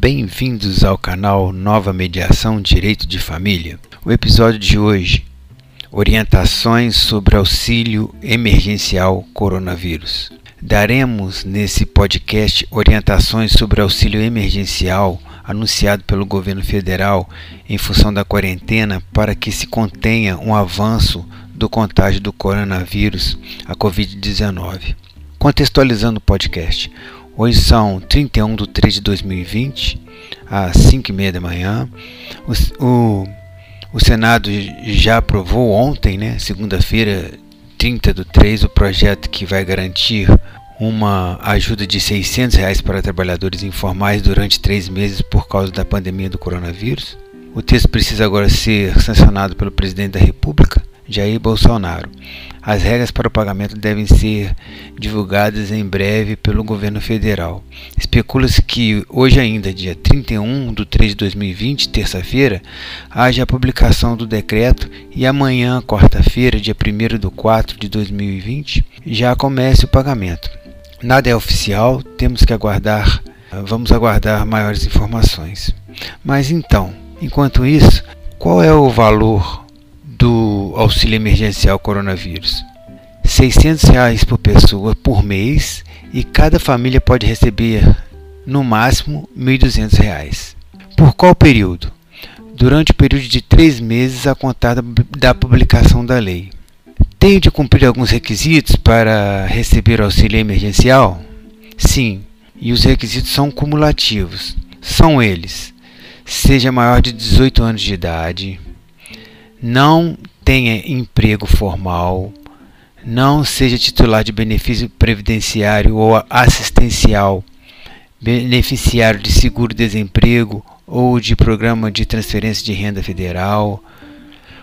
Bem-vindos ao canal Nova Mediação Direito de Família. O episódio de hoje: Orientações sobre auxílio emergencial coronavírus. Daremos nesse podcast orientações sobre auxílio emergencial anunciado pelo governo federal em função da quarentena para que se contenha um avanço do contágio do coronavírus, a Covid-19. Contextualizando o podcast, hoje são 31 de 3 de 2020, às 5 e meia da manhã. O, o, o Senado já aprovou ontem, né, segunda-feira, 30 do 3, o projeto que vai garantir uma ajuda de 600 reais para trabalhadores informais durante três meses por causa da pandemia do coronavírus. O texto precisa agora ser sancionado pelo presidente da República, Jair Bolsonaro. As regras para o pagamento devem ser divulgadas em breve pelo governo federal. Especula-se que hoje ainda, dia 31 de 3 de 2020, terça-feira, haja a publicação do decreto e amanhã, quarta-feira, dia 1 de 4 de 2020, já comece o pagamento. Nada é oficial, temos que aguardar, vamos aguardar maiores informações. Mas então, enquanto isso, qual é o valor do auxílio emergencial coronavírus? 600 reais por pessoa por mês e cada família pode receber no máximo R$ 1.200. Por qual período? Durante o período de três meses a contar da publicação da lei. Tenho de cumprir alguns requisitos para receber auxílio emergencial? Sim, e os requisitos são cumulativos. São eles: seja maior de 18 anos de idade, não tenha emprego formal, não seja titular de benefício previdenciário ou assistencial, beneficiário de seguro-desemprego ou de programa de transferência de renda federal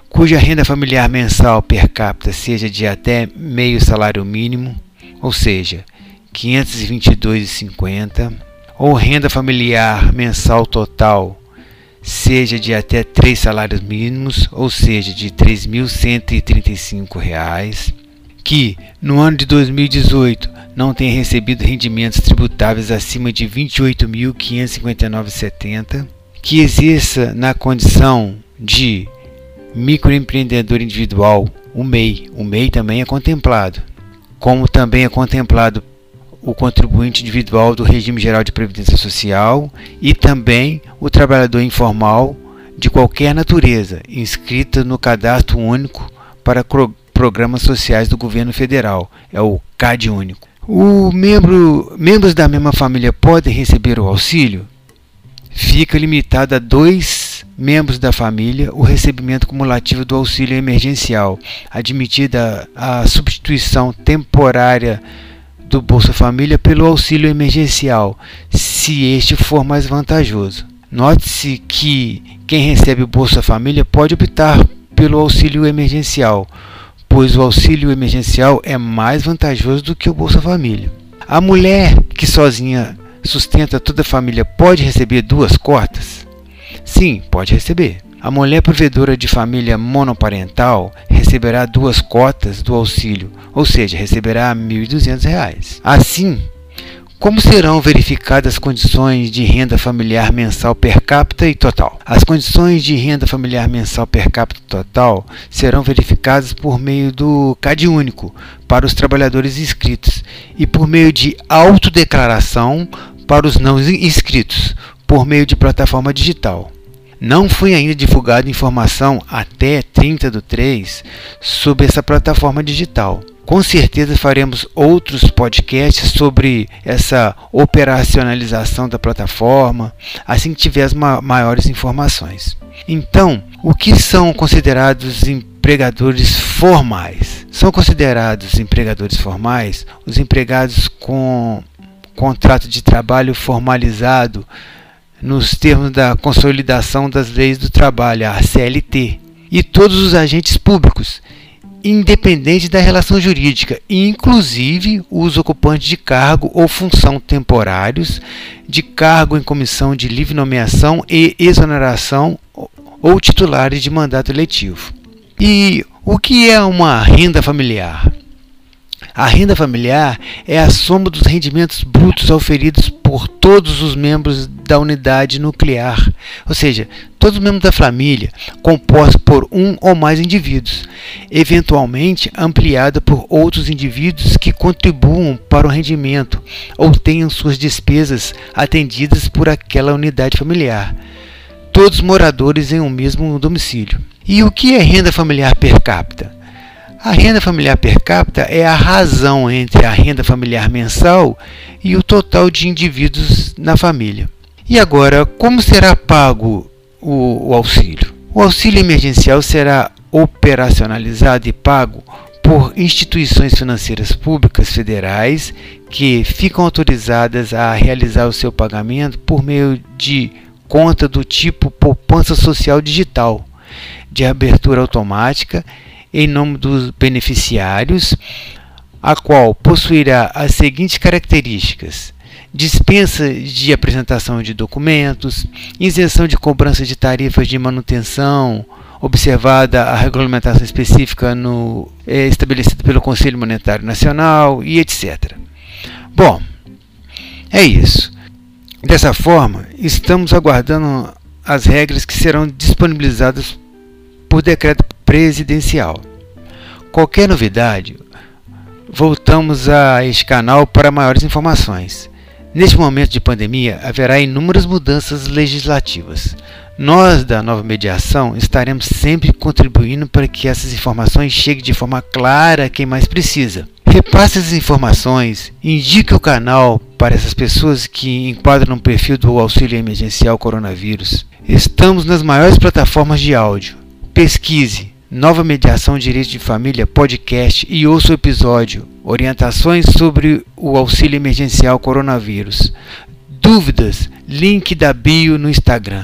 cuja renda familiar mensal per capita seja de até meio salário mínimo, ou seja, R$ 522,50, ou renda familiar mensal total seja de até três salários mínimos, ou seja, de R$ 3.135, que no ano de 2018 não tenha recebido rendimentos tributáveis acima de R$ 28.559,70, que exerça na condição de microempreendedor individual, o MEI. O MEI também é contemplado, como também é contemplado o contribuinte individual do regime geral de previdência social e também o trabalhador informal de qualquer natureza, inscrito no cadastro único para programas sociais do governo federal, é o CAD único. O membro, membros da mesma família podem receber o auxílio? Fica limitado a dois membros da família o recebimento cumulativo do auxílio emergencial, admitida a substituição temporária do Bolsa Família pelo auxílio emergencial, se este for mais vantajoso. Note-se que quem recebe o Bolsa Família pode optar pelo auxílio emergencial, pois o auxílio emergencial é mais vantajoso do que o Bolsa Família. A mulher que sozinha sustenta toda a família pode receber duas cotas? Sim, pode receber. A mulher provedora de família monoparental receberá duas cotas do auxílio, ou seja, receberá R$ 1.200. Assim, como serão verificadas as condições de renda familiar mensal per capita e total? As condições de renda familiar mensal per capita total serão verificadas por meio do CAD único para os trabalhadores inscritos e por meio de autodeclaração para os não inscritos, por meio de plataforma digital. Não foi ainda divulgada informação até 30 do 3 sobre essa plataforma digital. Com certeza faremos outros podcasts sobre essa operacionalização da plataforma, assim que tivermos maiores informações. Então, o que são considerados empregadores formais? São considerados empregadores formais os empregados com contrato de trabalho formalizado nos termos da Consolidação das Leis do Trabalho, a CLT, e todos os agentes públicos, independente da relação jurídica, inclusive os ocupantes de cargo ou função temporários, de cargo em comissão de livre nomeação e exoneração ou titulares de mandato eletivo. E o que é uma renda familiar? A renda familiar é a soma dos rendimentos brutos auferidos por todos os membros da unidade nuclear, ou seja, todos os membros da família, composta por um ou mais indivíduos, eventualmente ampliada por outros indivíduos que contribuam para o rendimento ou tenham suas despesas atendidas por aquela unidade familiar, todos moradores em um mesmo domicílio. E o que é renda familiar per capita? A renda familiar per capita é a razão entre a renda familiar mensal e o total de indivíduos na família. E agora, como será pago o, o auxílio? O auxílio emergencial será operacionalizado e pago por instituições financeiras públicas federais que ficam autorizadas a realizar o seu pagamento por meio de conta do tipo poupança social digital, de abertura automática em nome dos beneficiários, a qual possuirá as seguintes características: dispensa de apresentação de documentos, isenção de cobrança de tarifas de manutenção, observada a regulamentação específica no, é, estabelecida pelo Conselho Monetário Nacional e etc. Bom, é isso. Dessa forma, estamos aguardando as regras que serão disponibilizadas por decreto presidencial. Qualquer novidade, voltamos a este canal para maiores informações. Neste momento de pandemia, haverá inúmeras mudanças legislativas. Nós, da nova mediação, estaremos sempre contribuindo para que essas informações cheguem de forma clara a quem mais precisa. Repasse essas informações, indique o canal para essas pessoas que enquadram no perfil do auxílio emergencial coronavírus. Estamos nas maiores plataformas de áudio. Pesquise Nova Mediação Direito de Família podcast e ouça o episódio Orientações sobre o Auxílio Emergencial Coronavírus. Dúvidas? Link da bio no Instagram.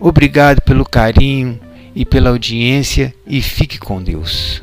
Obrigado pelo carinho e pela audiência e fique com Deus.